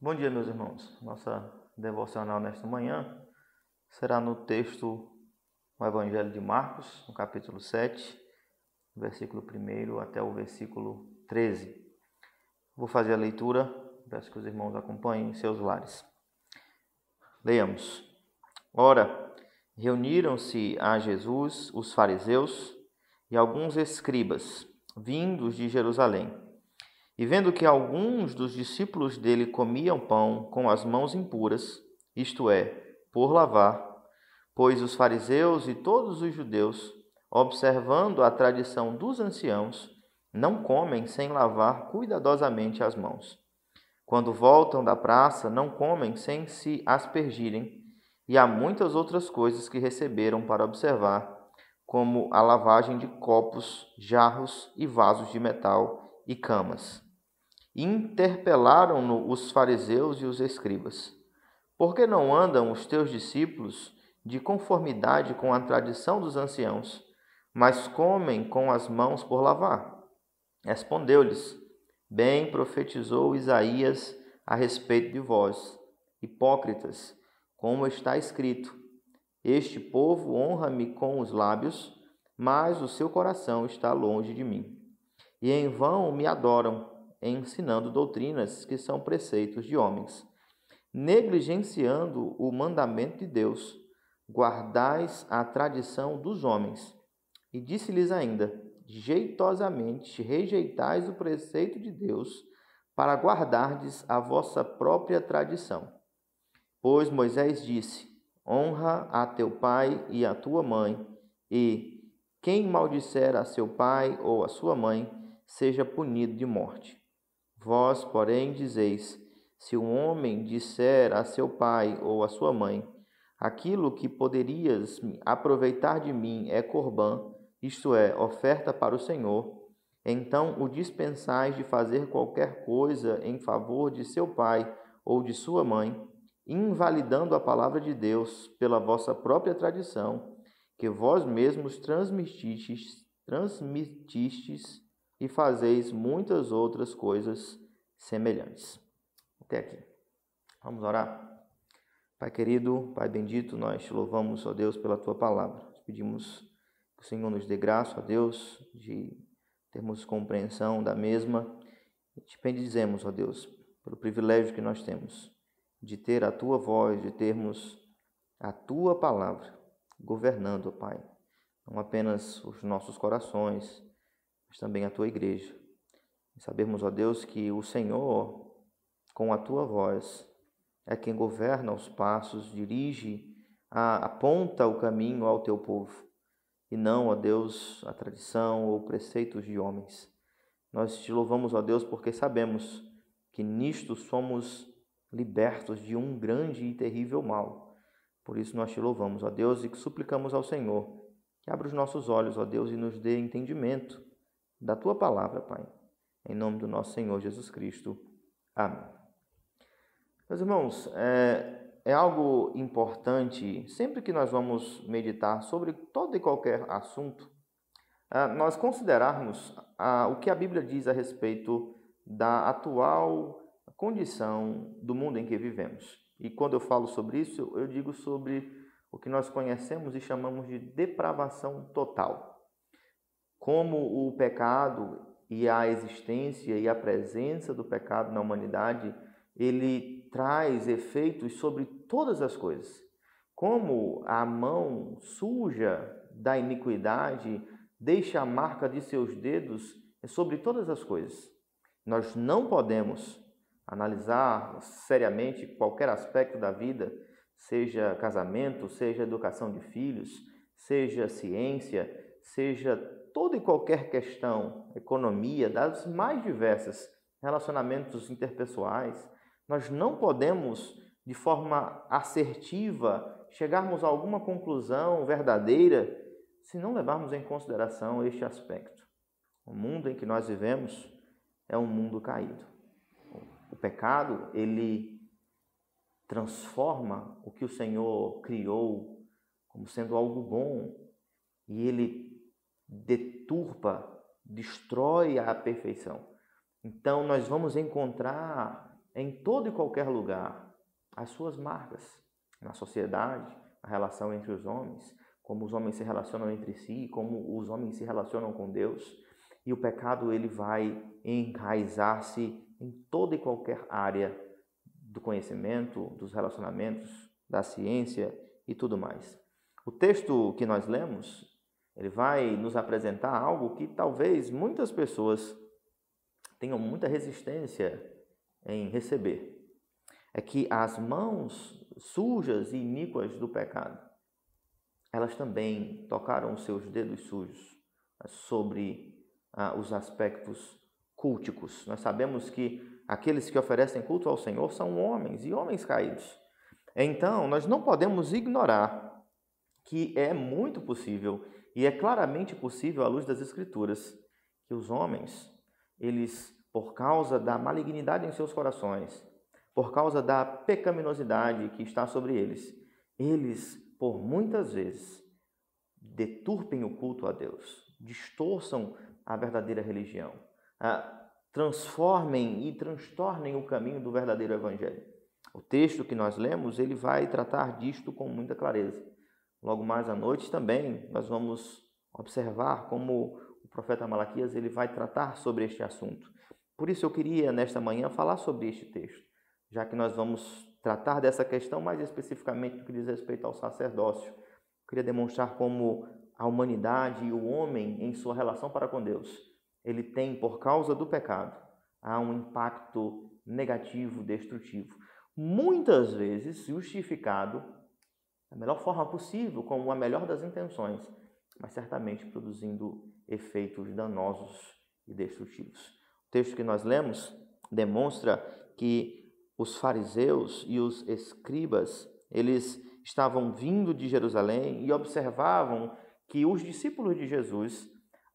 Bom dia, meus irmãos. Nossa devocional nesta manhã será no texto do Evangelho de Marcos, no capítulo 7, versículo 1 até o versículo 13. Vou fazer a leitura, peço que os irmãos acompanhem em seus lares. Leiamos. Ora, reuniram-se a Jesus os fariseus e alguns escribas, vindos de Jerusalém e vendo que alguns dos discípulos dele comiam pão com as mãos impuras, isto é, por lavar, pois os fariseus e todos os judeus, observando a tradição dos anciãos, não comem sem lavar cuidadosamente as mãos. Quando voltam da praça, não comem sem se aspergirem, e há muitas outras coisas que receberam para observar, como a lavagem de copos, jarros e vasos de metal e camas interpelaram-no os fariseus e os escribas: Por que não andam os teus discípulos de conformidade com a tradição dos anciãos, mas comem com as mãos por lavar? Respondeu-lhes: Bem profetizou Isaías a respeito de vós, hipócritas, como está escrito: Este povo honra-me com os lábios, mas o seu coração está longe de mim. E em vão me adoram ensinando doutrinas que são preceitos de homens. Negligenciando o mandamento de Deus, guardais a tradição dos homens. E disse-lhes ainda: jeitosamente rejeitais o preceito de Deus, para guardardes a vossa própria tradição. Pois Moisés disse: Honra a teu pai e a tua mãe, e quem maldisser a seu pai ou a sua mãe, seja punido de morte. Vós, porém, dizeis: se um homem disser a seu pai ou a sua mãe: Aquilo que poderias aproveitar de mim é corbã, isto é, oferta para o Senhor, então o dispensais de fazer qualquer coisa em favor de seu pai ou de sua mãe, invalidando a palavra de Deus pela vossa própria tradição, que vós mesmos transmitistes, transmitistes e fazeis muitas outras coisas semelhantes. Até aqui. Vamos orar? Pai querido, Pai bendito, nós te louvamos, ó Deus, pela tua palavra. Pedimos que o Senhor nos dê graça, ó Deus, de termos compreensão da mesma. E te bendizemos, ó Deus, pelo privilégio que nós temos de ter a tua voz, de termos a tua palavra governando, ó Pai, não apenas os nossos corações, mas também a tua igreja. E sabemos, ó Deus, que o Senhor, com a tua voz, é quem governa os passos, dirige, aponta o caminho ao teu povo, e não, ó Deus, a tradição ou preceitos de homens. Nós te louvamos, ó Deus, porque sabemos que nisto somos libertos de um grande e terrível mal. Por isso nós te louvamos, ó Deus, e suplicamos ao Senhor que abra os nossos olhos, ó Deus, e nos dê entendimento da tua palavra, Pai. Em nome do nosso Senhor Jesus Cristo. Amém. Meus irmãos, é, é algo importante, sempre que nós vamos meditar sobre todo e qualquer assunto, é, nós considerarmos o que a Bíblia diz a respeito da atual condição do mundo em que vivemos. E quando eu falo sobre isso, eu digo sobre o que nós conhecemos e chamamos de depravação total como o pecado e a existência e a presença do pecado na humanidade, ele traz efeitos sobre todas as coisas. Como a mão suja da iniquidade deixa a marca de seus dedos sobre todas as coisas. Nós não podemos analisar seriamente qualquer aspecto da vida, seja casamento, seja educação de filhos, seja ciência, seja toda e qualquer questão, economia, das mais diversas, relacionamentos interpessoais, nós não podemos, de forma assertiva, chegarmos a alguma conclusão verdadeira se não levarmos em consideração este aspecto. O mundo em que nós vivemos é um mundo caído. O pecado, ele transforma o que o Senhor criou como sendo algo bom e ele deturpa, destrói a perfeição. Então, nós vamos encontrar em todo e qualquer lugar as suas marcas na sociedade, na relação entre os homens, como os homens se relacionam entre si, como os homens se relacionam com Deus. E o pecado ele vai enraizar-se em toda e qualquer área do conhecimento, dos relacionamentos, da ciência e tudo mais. O texto que nós lemos, ele vai nos apresentar algo que talvez muitas pessoas tenham muita resistência em receber. É que as mãos sujas e iníquas do pecado, elas também tocaram seus dedos sujos sobre ah, os aspectos culticos. Nós sabemos que aqueles que oferecem culto ao Senhor são homens e homens caídos. Então, nós não podemos ignorar que é muito possível e é claramente possível à luz das escrituras que os homens, eles por causa da malignidade em seus corações, por causa da pecaminosidade que está sobre eles, eles por muitas vezes deturpem o culto a Deus, distorçam a verdadeira religião, transformem e transtornem o caminho do verdadeiro evangelho. O texto que nós lemos, ele vai tratar disto com muita clareza. Logo mais à noite também nós vamos observar como o profeta Malaquias ele vai tratar sobre este assunto. Por isso eu queria nesta manhã falar sobre este texto, já que nós vamos tratar dessa questão mais especificamente no que diz respeito ao sacerdócio. Eu queria demonstrar como a humanidade e o homem em sua relação para com Deus, ele tem por causa do pecado, há um impacto negativo, destrutivo, muitas vezes justificado da melhor forma possível, com a melhor das intenções, mas certamente produzindo efeitos danosos e destrutivos. O texto que nós lemos demonstra que os fariseus e os escribas, eles estavam vindo de Jerusalém e observavam que os discípulos de Jesus,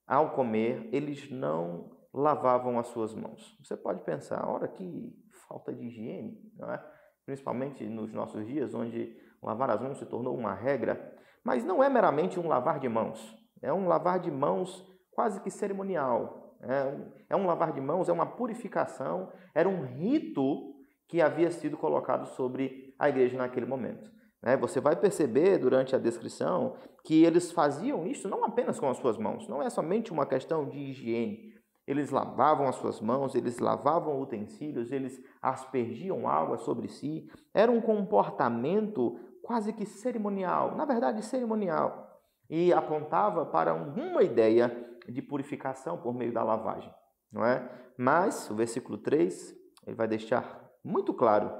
ao comer, eles não lavavam as suas mãos. Você pode pensar, ora que falta de higiene, não é? Principalmente nos nossos dias, onde lavar as mãos se tornou uma regra, mas não é meramente um lavar de mãos, é um lavar de mãos quase que cerimonial. É um, é um lavar de mãos, é uma purificação, era um rito que havia sido colocado sobre a igreja naquele momento. Né? Você vai perceber durante a descrição que eles faziam isso não apenas com as suas mãos, não é somente uma questão de higiene. Eles lavavam as suas mãos, eles lavavam utensílios, eles aspergiam água sobre si. Era um comportamento quase que cerimonial, na verdade cerimonial, e apontava para uma ideia de purificação por meio da lavagem, não é? Mas o versículo 3, ele vai deixar muito claro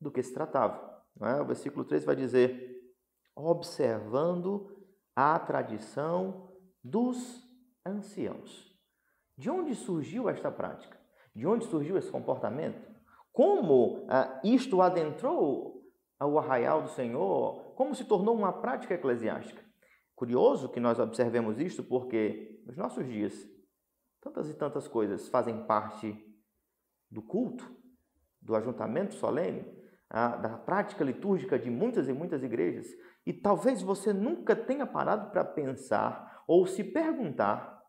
do que se tratava, não é? O versículo 3 vai dizer: observando a tradição dos anciãos. De onde surgiu esta prática? De onde surgiu esse comportamento? Como ah, isto adentrou ao arraial do Senhor, como se tornou uma prática eclesiástica. Curioso que nós observemos isto porque nos nossos dias tantas e tantas coisas fazem parte do culto, do ajuntamento solene, da prática litúrgica de muitas e muitas igrejas, e talvez você nunca tenha parado para pensar ou se perguntar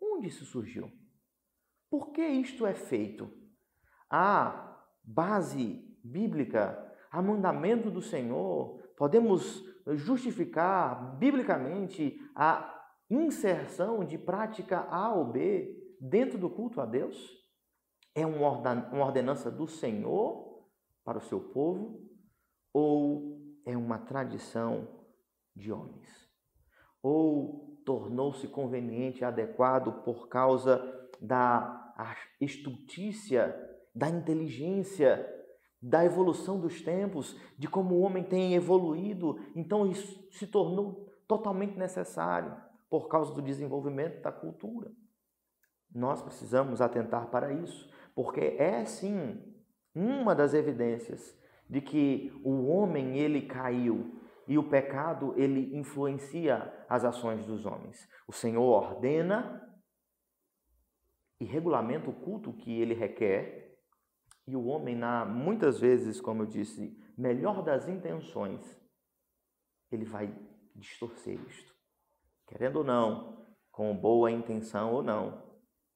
onde isso surgiu. Por que isto é feito? A base bíblica a mandamento do Senhor, podemos justificar biblicamente a inserção de prática A ou B dentro do culto a Deus? É uma ordenança do Senhor para o seu povo ou é uma tradição de homens? Ou tornou-se conveniente, adequado por causa da estultícia, da inteligência da evolução dos tempos, de como o homem tem evoluído, então isso se tornou totalmente necessário por causa do desenvolvimento da cultura. Nós precisamos atentar para isso, porque é sim uma das evidências de que o homem ele caiu e o pecado ele influencia as ações dos homens. O Senhor ordena e regulamenta o culto que ele requer, e o homem, na, muitas vezes, como eu disse, melhor das intenções, ele vai distorcer isto. Querendo ou não, com boa intenção ou não,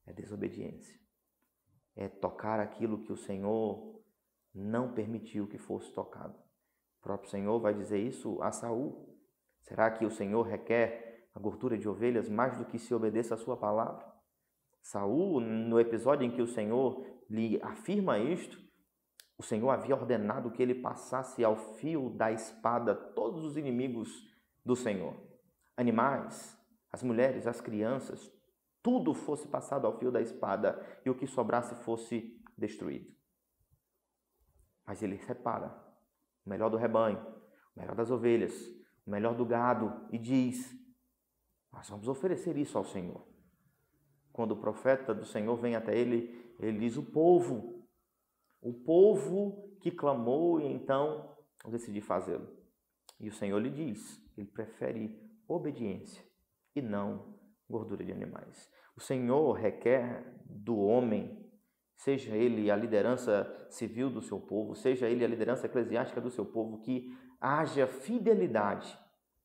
é desobediência. É tocar aquilo que o Senhor não permitiu que fosse tocado. O próprio Senhor vai dizer isso a Saul. Será que o Senhor requer a gordura de ovelhas mais do que se obedeça a sua palavra? Saul, no episódio em que o Senhor lhe afirma isto, o Senhor havia ordenado que ele passasse ao fio da espada todos os inimigos do Senhor. Animais, as mulheres, as crianças, tudo fosse passado ao fio da espada e o que sobrasse fosse destruído. Mas ele separa o melhor do rebanho, o melhor das ovelhas, o melhor do gado e diz: Nós vamos oferecer isso ao Senhor. Quando o profeta do Senhor vem até ele, ele diz: O povo, o povo que clamou e então eu decidi fazê-lo. E o Senhor lhe diz: Ele prefere obediência e não gordura de animais. O Senhor requer do homem, seja ele a liderança civil do seu povo, seja ele a liderança eclesiástica do seu povo, que haja fidelidade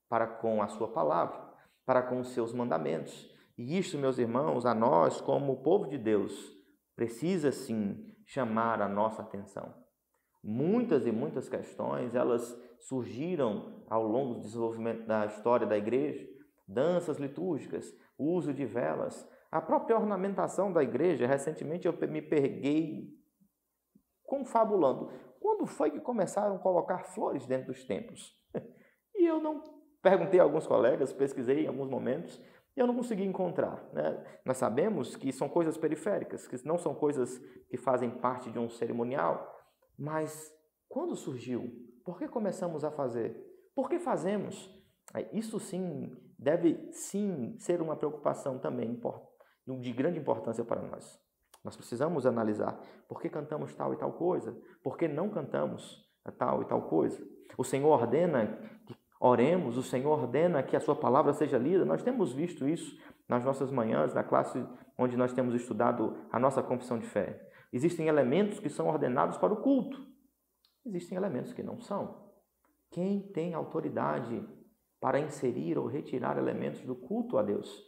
para com a sua palavra, para com os seus mandamentos. E isto, meus irmãos, a nós, como povo de Deus, precisa sim chamar a nossa atenção. Muitas e muitas questões, elas surgiram ao longo do desenvolvimento da história da igreja, danças litúrgicas, uso de velas, a própria ornamentação da igreja. Recentemente eu me peguei confabulando. Quando foi que começaram a colocar flores dentro dos templos? E eu não perguntei a alguns colegas, pesquisei em alguns momentos, e eu não consegui encontrar. Né? Nós sabemos que são coisas periféricas, que não são coisas que fazem parte de um cerimonial, mas quando surgiu? Por que começamos a fazer? Por que fazemos? Isso sim deve sim ser uma preocupação também de grande importância para nós. Nós precisamos analisar por que cantamos tal e tal coisa, por que não cantamos tal e tal coisa. O Senhor ordena que oremos, o Senhor ordena que a sua palavra seja lida. Nós temos visto isso nas nossas manhãs, na classe onde nós temos estudado a nossa confissão de fé. Existem elementos que são ordenados para o culto. Existem elementos que não são. Quem tem autoridade para inserir ou retirar elementos do culto a Deus.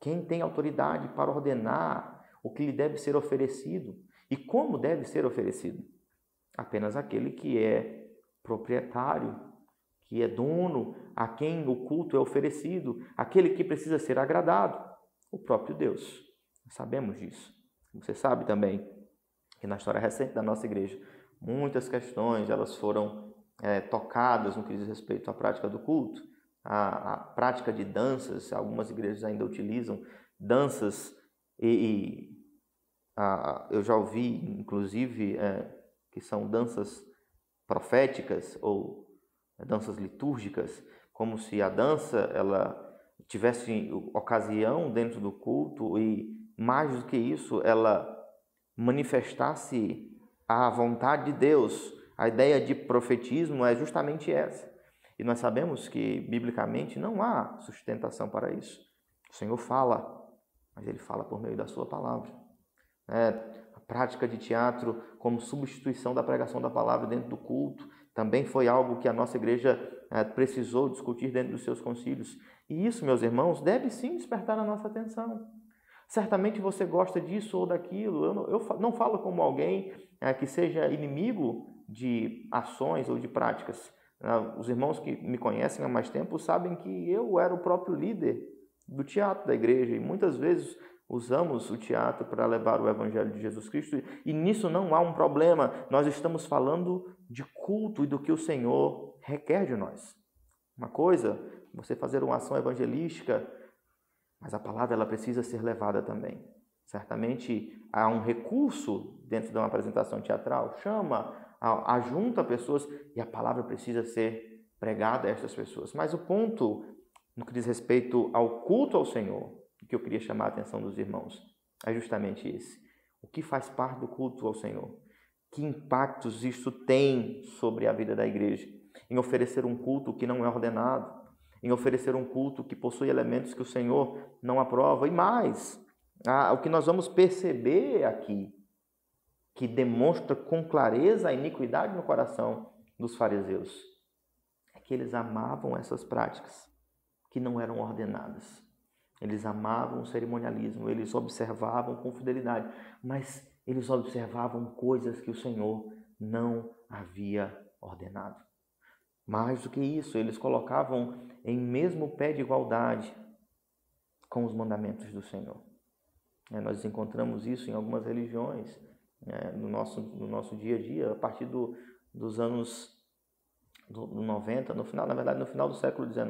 Quem tem autoridade para ordenar o que lhe deve ser oferecido e como deve ser oferecido? Apenas aquele que é proprietário, que é dono, a quem o culto é oferecido, aquele que precisa ser agradado, o próprio Deus. sabemos disso. Você sabe também que na história recente da nossa igreja, muitas questões elas foram é, tocadas no que diz respeito à prática do culto a, a prática de danças, algumas igrejas ainda utilizam danças e, e a, eu já ouvi, inclusive, é, que são danças proféticas ou danças litúrgicas, como se a dança ela tivesse ocasião dentro do culto e mais do que isso, ela manifestasse a vontade de Deus. A ideia de profetismo é justamente essa. E nós sabemos que, biblicamente, não há sustentação para isso. O Senhor fala, mas Ele fala por meio da Sua palavra. É, a prática de teatro como substituição da pregação da palavra dentro do culto também foi algo que a nossa igreja é, precisou discutir dentro dos seus concílios. E isso, meus irmãos, deve sim despertar a nossa atenção. Certamente você gosta disso ou daquilo. Eu não, eu não falo como alguém é, que seja inimigo de ações ou de práticas. Ah, os irmãos que me conhecem há mais tempo sabem que eu era o próprio líder do teatro da igreja e muitas vezes usamos o teatro para levar o evangelho de Jesus Cristo e nisso não há um problema. Nós estamos falando de culto e do que o Senhor requer de nós. Uma coisa, você fazer uma ação evangelística, mas a palavra ela precisa ser levada também. Certamente há um recurso dentro de uma apresentação teatral, chama ajunta pessoas e a palavra precisa ser pregada a estas pessoas. Mas o ponto no que diz respeito ao culto ao Senhor, que eu queria chamar a atenção dos irmãos, é justamente esse. O que faz parte do culto ao Senhor? Que impactos isso tem sobre a vida da igreja? Em oferecer um culto que não é ordenado, em oferecer um culto que possui elementos que o Senhor não aprova, e mais, o que nós vamos perceber aqui que demonstra com clareza a iniquidade no coração dos fariseus é que eles amavam essas práticas que não eram ordenadas. Eles amavam o cerimonialismo, eles observavam com fidelidade, mas eles observavam coisas que o Senhor não havia ordenado. Mais do que isso, eles colocavam em mesmo pé de igualdade com os mandamentos do Senhor. É, nós encontramos isso em algumas religiões, é, no, nosso, no nosso dia a dia, a partir do, dos anos do, do 90, no final, na verdade, no final do século XIX,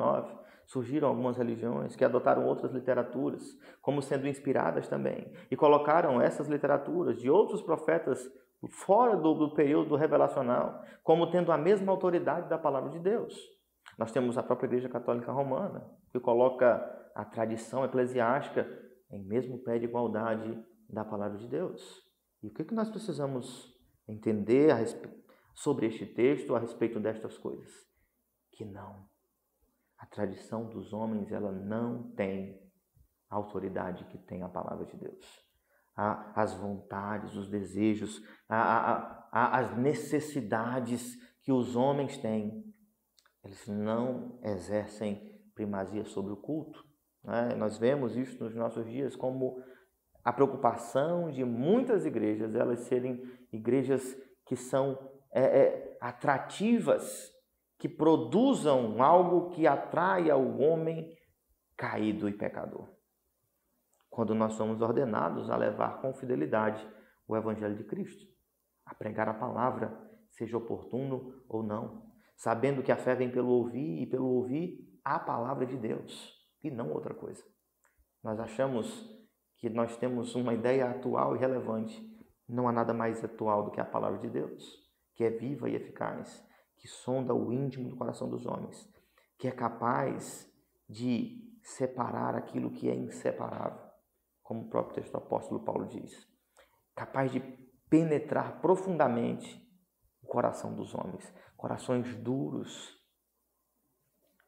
surgiram algumas religiões que adotaram outras literaturas como sendo inspiradas também e colocaram essas literaturas de outros profetas fora do, do período revelacional como tendo a mesma autoridade da palavra de Deus. Nós temos a própria Igreja Católica Romana, que coloca a tradição eclesiástica em mesmo pé de igualdade da palavra de Deus. E o que, que nós precisamos entender sobre este texto a respeito destas coisas? Que não. A tradição dos homens, ela não tem a autoridade que tem a palavra de Deus. As vontades, os desejos, as necessidades que os homens têm, eles não exercem primazia sobre o culto. Né? Nós vemos isso nos nossos dias como a preocupação de muitas igrejas elas serem igrejas que são é, é, atrativas, que produzam algo que atraia o homem caído e pecador. Quando nós somos ordenados a levar com fidelidade o Evangelho de Cristo, a pregar a palavra, seja oportuno ou não, sabendo que a fé vem pelo ouvir e pelo ouvir a palavra de Deus e não outra coisa. Nós achamos que nós temos uma ideia atual e relevante. Não há nada mais atual do que a palavra de Deus, que é viva e eficaz, que sonda o íntimo do coração dos homens, que é capaz de separar aquilo que é inseparável, como o próprio texto do apóstolo Paulo diz. Capaz de penetrar profundamente o coração dos homens, corações duros.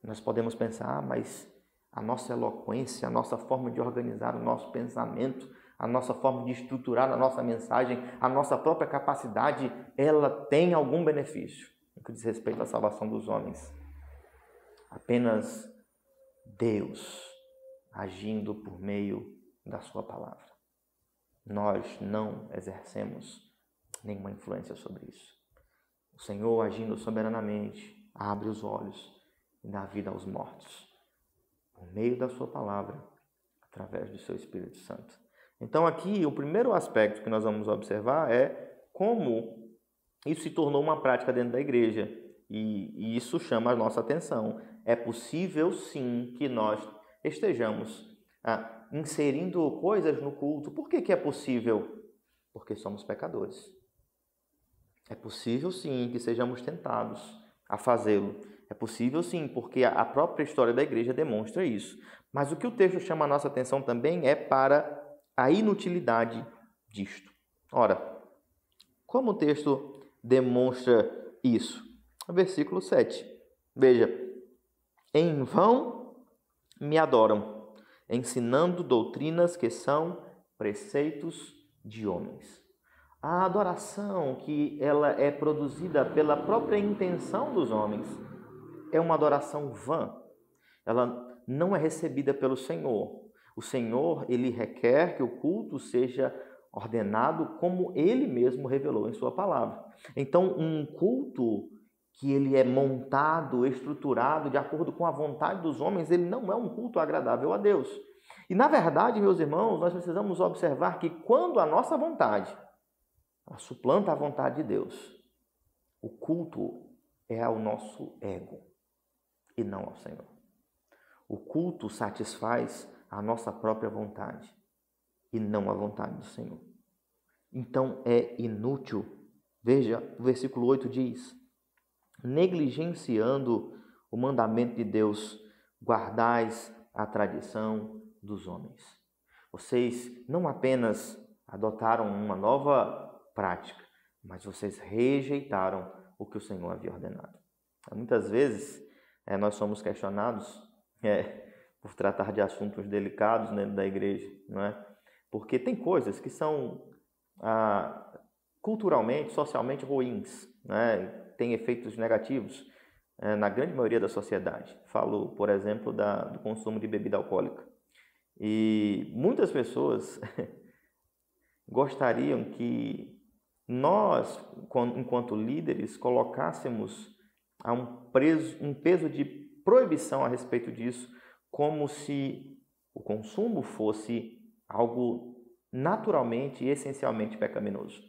Nós podemos pensar, ah, mas a nossa eloquência, a nossa forma de organizar o nosso pensamento, a nossa forma de estruturar a nossa mensagem, a nossa própria capacidade, ela tem algum benefício no que diz respeito à salvação dos homens. Apenas Deus agindo por meio da Sua palavra. Nós não exercemos nenhuma influência sobre isso. O Senhor, agindo soberanamente, abre os olhos e dá vida aos mortos por meio da Sua palavra, através do Seu Espírito Santo. Então, aqui, o primeiro aspecto que nós vamos observar é como isso se tornou uma prática dentro da igreja. E, e isso chama a nossa atenção. É possível, sim, que nós estejamos ah, inserindo coisas no culto. Por que, que é possível? Porque somos pecadores. É possível, sim, que sejamos tentados a fazê-lo. É possível sim, porque a própria história da igreja demonstra isso. Mas o que o texto chama a nossa atenção também é para a inutilidade disto. Ora, como o texto demonstra isso? Versículo 7. Veja: Em vão me adoram, ensinando doutrinas que são preceitos de homens. A adoração que ela é produzida pela própria intenção dos homens é uma adoração vã. Ela não é recebida pelo Senhor. O Senhor, ele requer que o culto seja ordenado como ele mesmo revelou em sua palavra. Então, um culto que ele é montado, estruturado de acordo com a vontade dos homens, ele não é um culto agradável a Deus. E na verdade, meus irmãos, nós precisamos observar que quando a nossa vontade suplanta a vontade de Deus, o culto é ao nosso ego e não ao Senhor. O culto satisfaz a nossa própria vontade e não a vontade do Senhor. Então é inútil. Veja, o versículo 8 diz: negligenciando o mandamento de Deus, guardais a tradição dos homens. Vocês não apenas adotaram uma nova prática, mas vocês rejeitaram o que o Senhor havia ordenado. Muitas vezes é, nós somos questionados é, por tratar de assuntos delicados dentro da igreja, não é? Porque tem coisas que são ah, culturalmente, socialmente ruins, né? tem efeitos negativos é, na grande maioria da sociedade. Falo, por exemplo, da, do consumo de bebida alcoólica. E muitas pessoas gostariam que nós, enquanto líderes, colocássemos um, preso, um peso de proibição a respeito disso, como se o consumo fosse algo naturalmente e essencialmente pecaminoso.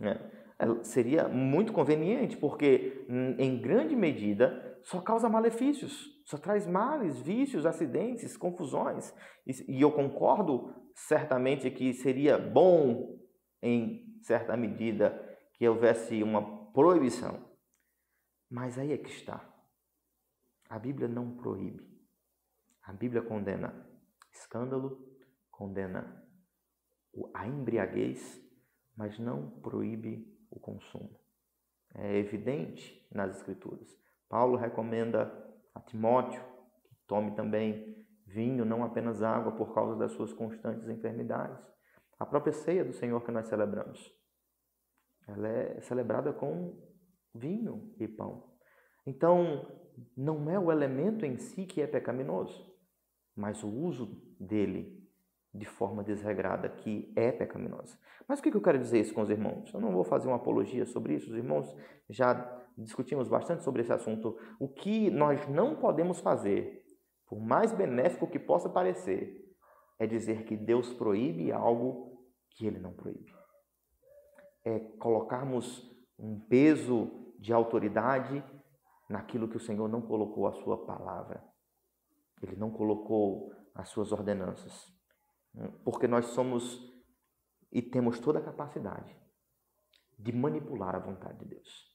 Né? É, seria muito conveniente, porque em grande medida só causa malefícios, só traz males, vícios, acidentes, confusões. E eu concordo certamente que seria bom, em certa medida, que houvesse uma proibição. Mas aí é que está. A Bíblia não proíbe. A Bíblia condena escândalo, condena a embriaguez, mas não proíbe o consumo. É evidente nas Escrituras. Paulo recomenda a Timóteo que tome também vinho, não apenas água, por causa das suas constantes enfermidades. A própria ceia do Senhor que nós celebramos, ela é celebrada com vinho e pão. Então, não é o elemento em si que é pecaminoso, mas o uso dele de forma desregrada, que é pecaminosa. Mas o que eu quero dizer isso com os irmãos? Eu não vou fazer uma apologia sobre isso, os irmãos já discutimos bastante sobre esse assunto. O que nós não podemos fazer, por mais benéfico que possa parecer, é dizer que Deus proíbe algo que ele não proíbe. É colocarmos um peso de autoridade naquilo que o Senhor não colocou a sua palavra. Ele não colocou as suas ordenanças porque nós somos e temos toda a capacidade de manipular a vontade de Deus.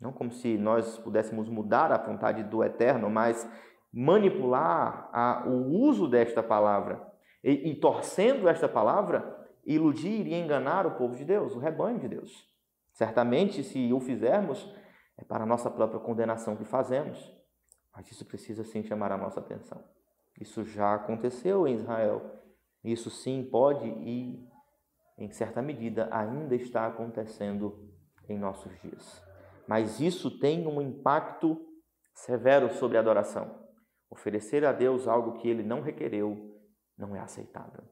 Não como se nós pudéssemos mudar a vontade do Eterno, mas manipular a, o uso desta palavra e, e torcendo esta palavra, iludir e enganar o povo de Deus, o rebanho de Deus. Certamente, se o fizermos, é para a nossa própria condenação que fazemos, mas isso precisa sim chamar a nossa atenção. Isso já aconteceu em Israel isso sim pode e, em certa medida, ainda está acontecendo em nossos dias. Mas isso tem um impacto severo sobre a adoração. Oferecer a Deus algo que ele não requereu não é aceitável.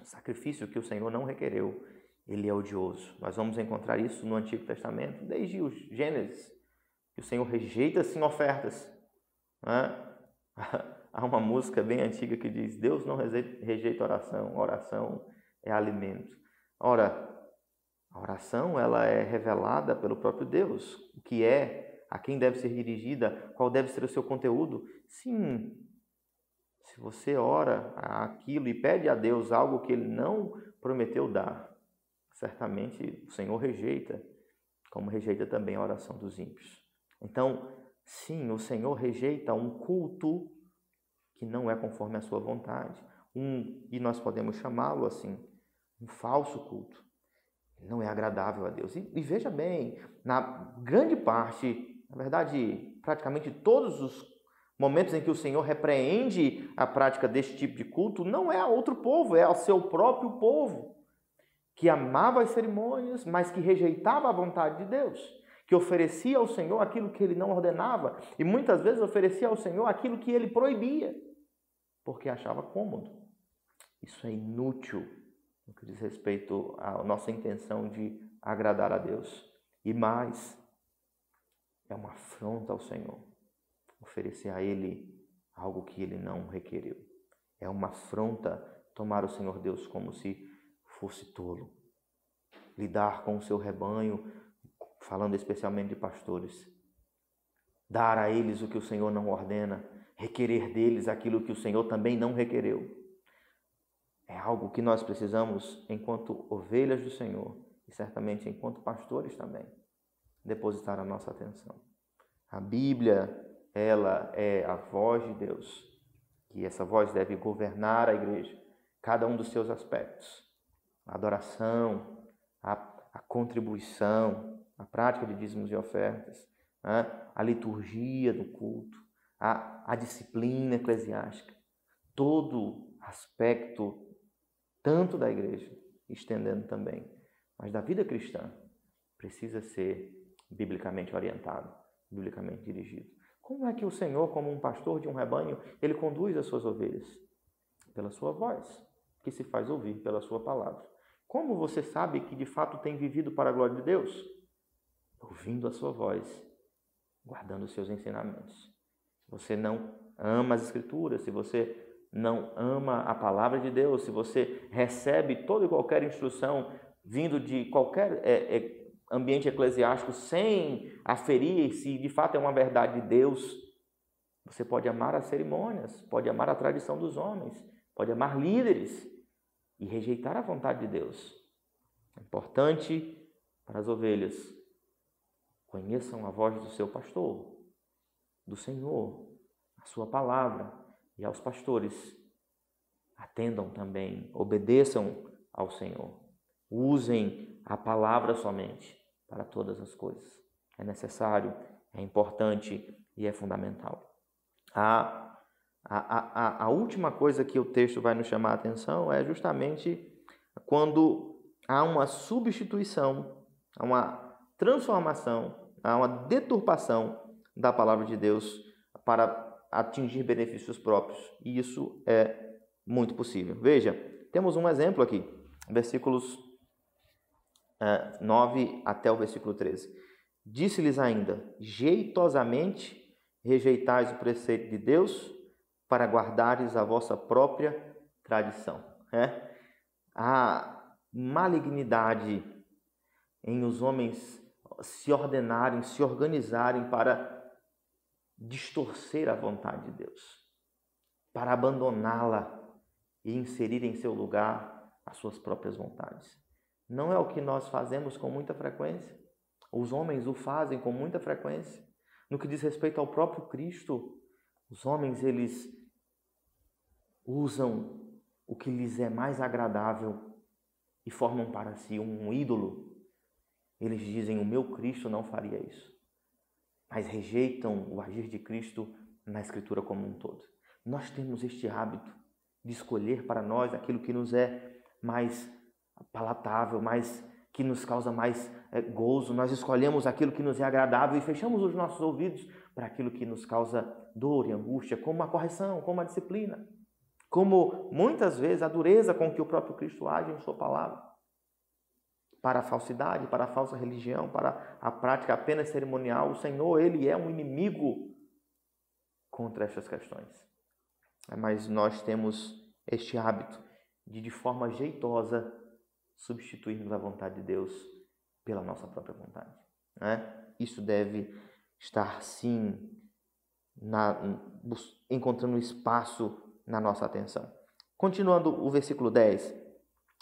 O sacrifício que o Senhor não requereu, ele é odioso. Nós vamos encontrar isso no Antigo Testamento, desde o Gênesis, que o Senhor rejeita sim ofertas. Né? Há uma música bem antiga que diz: Deus não rejeita oração, oração é alimento. Ora, a oração ela é revelada pelo próprio Deus, o que é, a quem deve ser dirigida, qual deve ser o seu conteúdo. Sim, se você ora aquilo e pede a Deus algo que ele não prometeu dar, certamente o Senhor rejeita, como rejeita também a oração dos ímpios. Então, sim, o Senhor rejeita um culto que não é conforme a sua vontade. Um, e nós podemos chamá-lo assim, um falso culto. Não é agradável a Deus. E, e veja bem, na grande parte, na verdade, praticamente todos os momentos em que o Senhor repreende a prática deste tipo de culto, não é a outro povo, é ao seu próprio povo, que amava as cerimônias, mas que rejeitava a vontade de Deus, que oferecia ao Senhor aquilo que ele não ordenava e muitas vezes oferecia ao Senhor aquilo que ele proibia porque achava cômodo. Isso é inútil no que diz respeito à nossa intenção de agradar a Deus. E mais, é uma afronta ao Senhor oferecer a Ele algo que Ele não requeriu. É uma afronta tomar o Senhor Deus como se fosse tolo. Lidar com o seu rebanho, falando especialmente de pastores. Dar a eles o que o Senhor não ordena requerer deles aquilo que o Senhor também não requereu. É algo que nós precisamos, enquanto ovelhas do Senhor, e certamente enquanto pastores também, depositar a nossa atenção. A Bíblia, ela é a voz de Deus, e essa voz deve governar a igreja, cada um dos seus aspectos. A adoração, a, a contribuição, a prática de dízimos e ofertas, né? a liturgia do culto, a, a disciplina eclesiástica, todo aspecto, tanto da igreja, estendendo também, mas da vida cristã, precisa ser biblicamente orientado, biblicamente dirigido. Como é que o Senhor, como um pastor de um rebanho, ele conduz as suas ovelhas? Pela sua voz, que se faz ouvir pela sua palavra. Como você sabe que de fato tem vivido para a glória de Deus? Ouvindo a sua voz, guardando os seus ensinamentos. Se você não ama as Escrituras, se você não ama a palavra de Deus, se você recebe toda e qualquer instrução vindo de qualquer é, é, ambiente eclesiástico sem aferir se de fato é uma verdade de Deus, você pode amar as cerimônias, pode amar a tradição dos homens, pode amar líderes e rejeitar a vontade de Deus. É importante para as ovelhas conheçam a voz do seu pastor, do Senhor, a sua palavra e aos pastores. Atendam também, obedeçam ao Senhor. Usem a palavra somente para todas as coisas. É necessário, é importante e é fundamental. A, a, a, a última coisa que o texto vai nos chamar a atenção é justamente quando há uma substituição, há uma transformação, há uma deturpação da palavra de Deus para atingir benefícios próprios. E isso é muito possível. Veja, temos um exemplo aqui, versículos 9 até o versículo 13. Disse-lhes ainda: Jeitosamente rejeitais o preceito de Deus para guardares a vossa própria tradição. É? A malignidade em os homens se ordenarem, se organizarem para distorcer a vontade de Deus, para abandoná-la e inserir em seu lugar as suas próprias vontades. Não é o que nós fazemos com muita frequência. Os homens o fazem com muita frequência. No que diz respeito ao próprio Cristo, os homens eles usam o que lhes é mais agradável e formam para si um ídolo. Eles dizem: "O meu Cristo não faria isso". Mas rejeitam o agir de Cristo na escritura como um todo. Nós temos este hábito de escolher para nós aquilo que nos é mais palatável, mais que nos causa mais é, gozo. Nós escolhemos aquilo que nos é agradável e fechamos os nossos ouvidos para aquilo que nos causa dor e angústia, como a correção, como a disciplina, como muitas vezes a dureza com que o próprio Cristo age em Sua palavra. Para a falsidade, para a falsa religião, para a prática apenas cerimonial, o Senhor, Ele é um inimigo contra estas questões. Mas nós temos este hábito de, de forma jeitosa, substituirmos a vontade de Deus pela nossa própria vontade. Né? Isso deve estar, sim, na, encontrando espaço na nossa atenção. Continuando o versículo 10,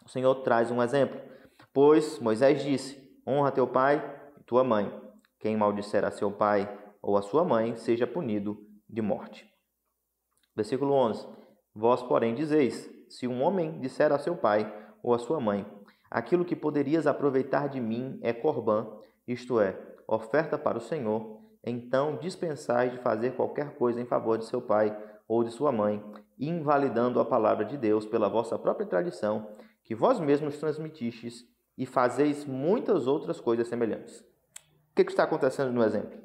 o Senhor traz um exemplo. Pois Moisés disse: Honra teu pai e tua mãe. Quem maldisser a seu pai ou a sua mãe, seja punido de morte. Versículo 11: Vós, porém, dizeis: Se um homem disser a seu pai ou a sua mãe: Aquilo que poderias aproveitar de mim é corbã, isto é, oferta para o Senhor. Então dispensais de fazer qualquer coisa em favor de seu pai ou de sua mãe, invalidando a palavra de Deus pela vossa própria tradição, que vós mesmos transmitistes, e fazeis muitas outras coisas semelhantes. O que, está acontecendo no exemplo?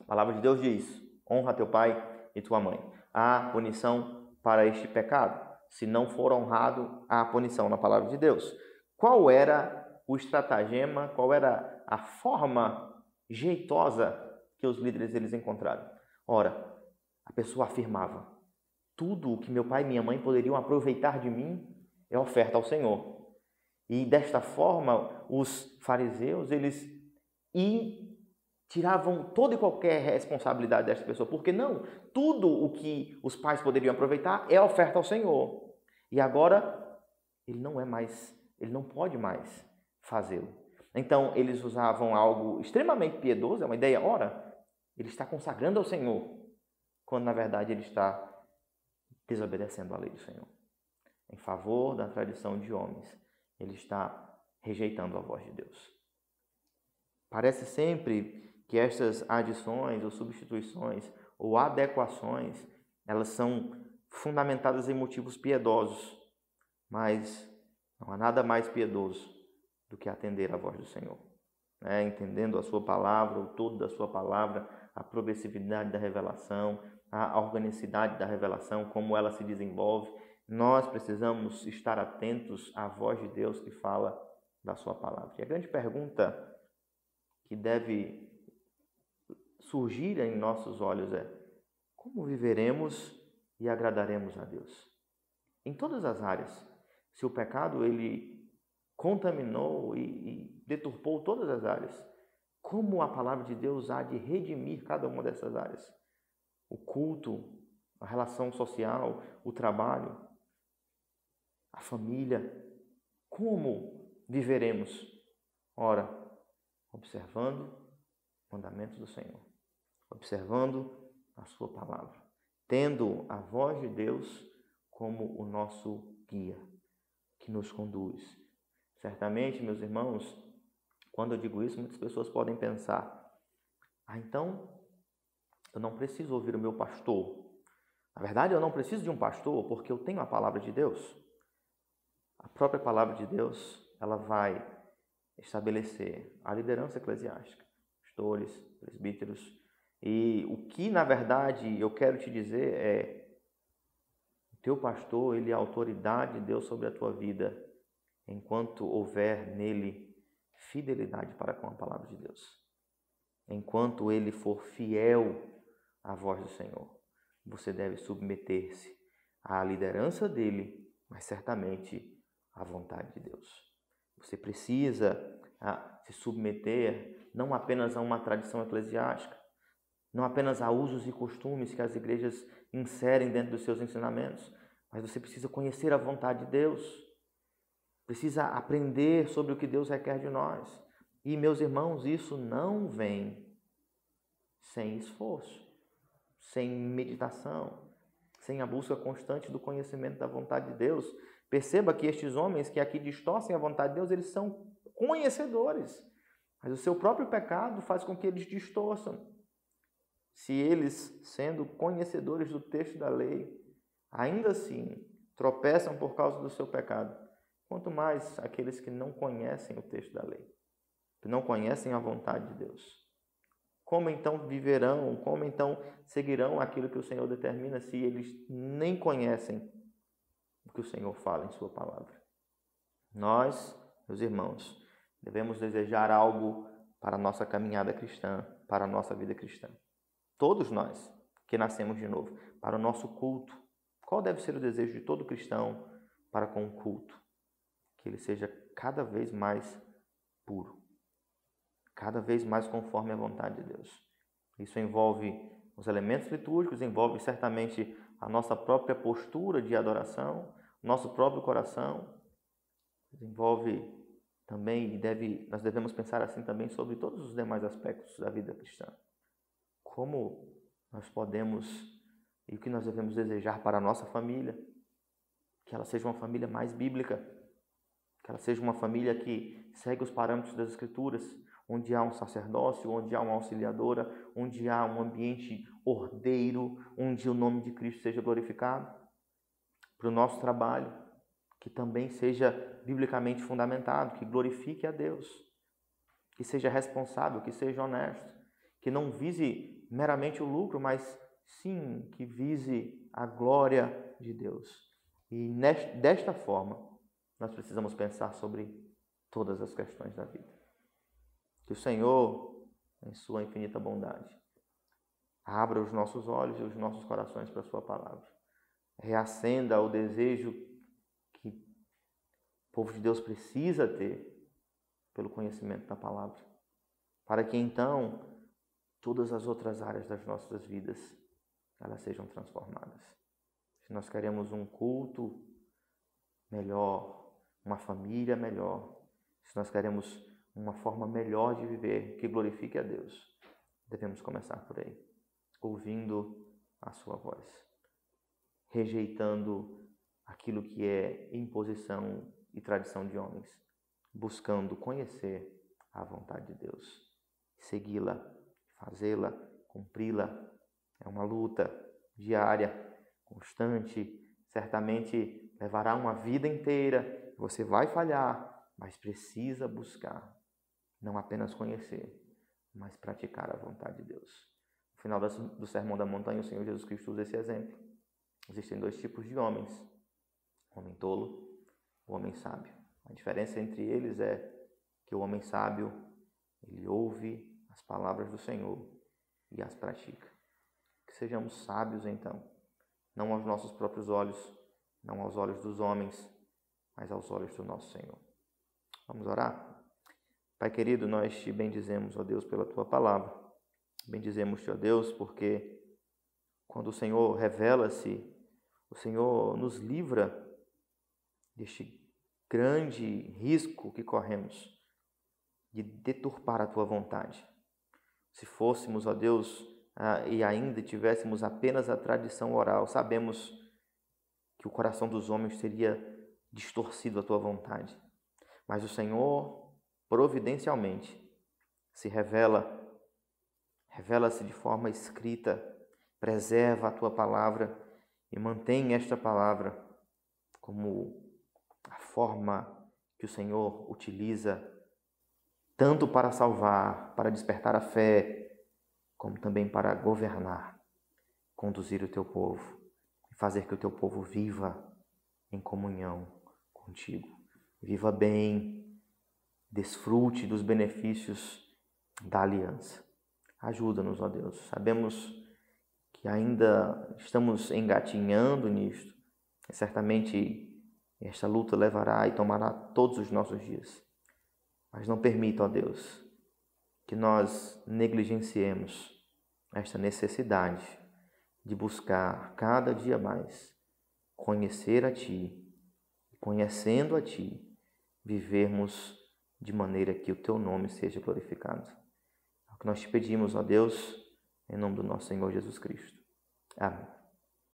A palavra de Deus diz: honra teu pai e tua mãe. Há punição para este pecado. Se não for honrado, há punição na palavra de Deus qual era o estratagema, qual era a forma jeitosa que os líderes eles encontraram. Ora, a pessoa afirmava: tudo o que meu pai e minha mãe poderiam aproveitar de mim é oferta ao Senhor. E desta forma, os fariseus eles tiravam toda e qualquer responsabilidade desta pessoa, porque não, tudo o que os pais poderiam aproveitar é oferta ao Senhor. E agora ele não é mais ele não pode mais fazê-lo. Então, eles usavam algo extremamente piedoso, é uma ideia, ora, ele está consagrando ao Senhor, quando na verdade ele está desobedecendo a lei do Senhor. Em favor da tradição de homens, ele está rejeitando a voz de Deus. Parece sempre que estas adições ou substituições ou adequações, elas são fundamentadas em motivos piedosos, mas não há nada mais piedoso do que atender à voz do Senhor. É, entendendo a sua palavra, o todo da sua palavra, a progressividade da revelação, a organicidade da revelação, como ela se desenvolve, nós precisamos estar atentos à voz de Deus que fala da Sua palavra. E a grande pergunta que deve surgir em nossos olhos é: como viveremos e agradaremos a Deus? Em todas as áreas. Se o pecado ele contaminou e, e deturpou todas as áreas, como a palavra de Deus há de redimir cada uma dessas áreas? O culto, a relação social, o trabalho, a família. Como viveremos? Ora, observando os mandamentos do Senhor, observando a Sua palavra, tendo a voz de Deus como o nosso guia, que nos conduz. Certamente, meus irmãos, quando eu digo isso, muitas pessoas podem pensar: ah, então eu não preciso ouvir o meu pastor. Na verdade, eu não preciso de um pastor porque eu tenho a palavra de Deus. A própria palavra de Deus, ela vai estabelecer a liderança eclesiástica, pastores, presbíteros. E o que, na verdade, eu quero te dizer é: o teu pastor, ele é a autoridade de Deus sobre a tua vida, enquanto houver nele fidelidade para com a palavra de Deus. Enquanto ele for fiel à voz do Senhor, você deve submeter-se à liderança dele, mas certamente à vontade de Deus. Você precisa ah, se submeter não apenas a uma tradição eclesiástica, não apenas a usos e costumes que as igrejas inserem dentro dos seus ensinamentos, mas você precisa conhecer a vontade de Deus precisa aprender sobre o que Deus requer de nós. E, meus irmãos, isso não vem sem esforço, sem meditação, sem a busca constante do conhecimento da vontade de Deus. Perceba que estes homens que aqui distorcem a vontade de Deus, eles são conhecedores, mas o seu próprio pecado faz com que eles distorçam. Se eles, sendo conhecedores do texto da lei, ainda assim tropeçam por causa do seu pecado, Quanto mais aqueles que não conhecem o texto da lei, que não conhecem a vontade de Deus. Como então viverão, como então seguirão aquilo que o Senhor determina se eles nem conhecem o que o Senhor fala em Sua palavra? Nós, meus irmãos, devemos desejar algo para a nossa caminhada cristã, para a nossa vida cristã. Todos nós que nascemos de novo, para o nosso culto. Qual deve ser o desejo de todo cristão para com o culto? que ele seja cada vez mais puro, cada vez mais conforme a vontade de Deus. Isso envolve os elementos litúrgicos, envolve certamente a nossa própria postura de adoração, nosso próprio coração, envolve também e deve nós devemos pensar assim também sobre todos os demais aspectos da vida cristã. Como nós podemos e o que nós devemos desejar para a nossa família, que ela seja uma família mais bíblica, que ela seja uma família que segue os parâmetros das Escrituras, onde há um sacerdócio, onde há uma auxiliadora, onde há um ambiente ordeiro, onde o nome de Cristo seja glorificado. Para o nosso trabalho, que também seja biblicamente fundamentado, que glorifique a Deus, que seja responsável, que seja honesto, que não vise meramente o lucro, mas sim que vise a glória de Deus. E desta forma, nós precisamos pensar sobre todas as questões da vida. Que o Senhor, em Sua infinita bondade, abra os nossos olhos e os nossos corações para a Sua palavra. Reacenda o desejo que o povo de Deus precisa ter pelo conhecimento da palavra, para que então todas as outras áreas das nossas vidas elas sejam transformadas. Se nós queremos um culto melhor, uma família melhor, se nós queremos uma forma melhor de viver que glorifique a Deus, devemos começar por aí, ouvindo a Sua voz, rejeitando aquilo que é imposição e tradição de homens, buscando conhecer a vontade de Deus, segui-la, fazê-la, cumpri-la. É uma luta diária, constante, certamente levará uma vida inteira você vai falhar, mas precisa buscar, não apenas conhecer, mas praticar a vontade de Deus. No final do Sermão da Montanha, o Senhor Jesus Cristo usa esse exemplo. Existem dois tipos de homens. o homem tolo, o homem sábio. A diferença entre eles é que o homem sábio, ele ouve as palavras do Senhor e as pratica. Que sejamos sábios então, não aos nossos próprios olhos, não aos olhos dos homens, mas aos olhos do nosso Senhor. Vamos orar? Pai querido, nós te bendizemos, ó Deus, pela tua palavra. Bendizemos-te, ó Deus, porque quando o Senhor revela-se, o Senhor nos livra deste grande risco que corremos de deturpar a tua vontade. Se fôssemos, ó Deus, e ainda tivéssemos apenas a tradição oral, sabemos que o coração dos homens teria distorcido a tua vontade. Mas o Senhor, providencialmente, se revela, revela-se de forma escrita, preserva a tua palavra e mantém esta palavra como a forma que o Senhor utiliza tanto para salvar, para despertar a fé, como também para governar, conduzir o teu povo e fazer que o teu povo viva em comunhão contigo. Viva bem, desfrute dos benefícios da aliança. Ajuda-nos, ó Deus. Sabemos que ainda estamos engatinhando nisto. E certamente esta luta levará e tomará todos os nossos dias. Mas não permita, ó Deus, que nós negligenciemos esta necessidade de buscar cada dia mais conhecer a Ti, conhecendo a Ti, vivermos de maneira que o Teu nome seja glorificado. É o que nós te pedimos, ó Deus, em nome do nosso Senhor Jesus Cristo. Amém.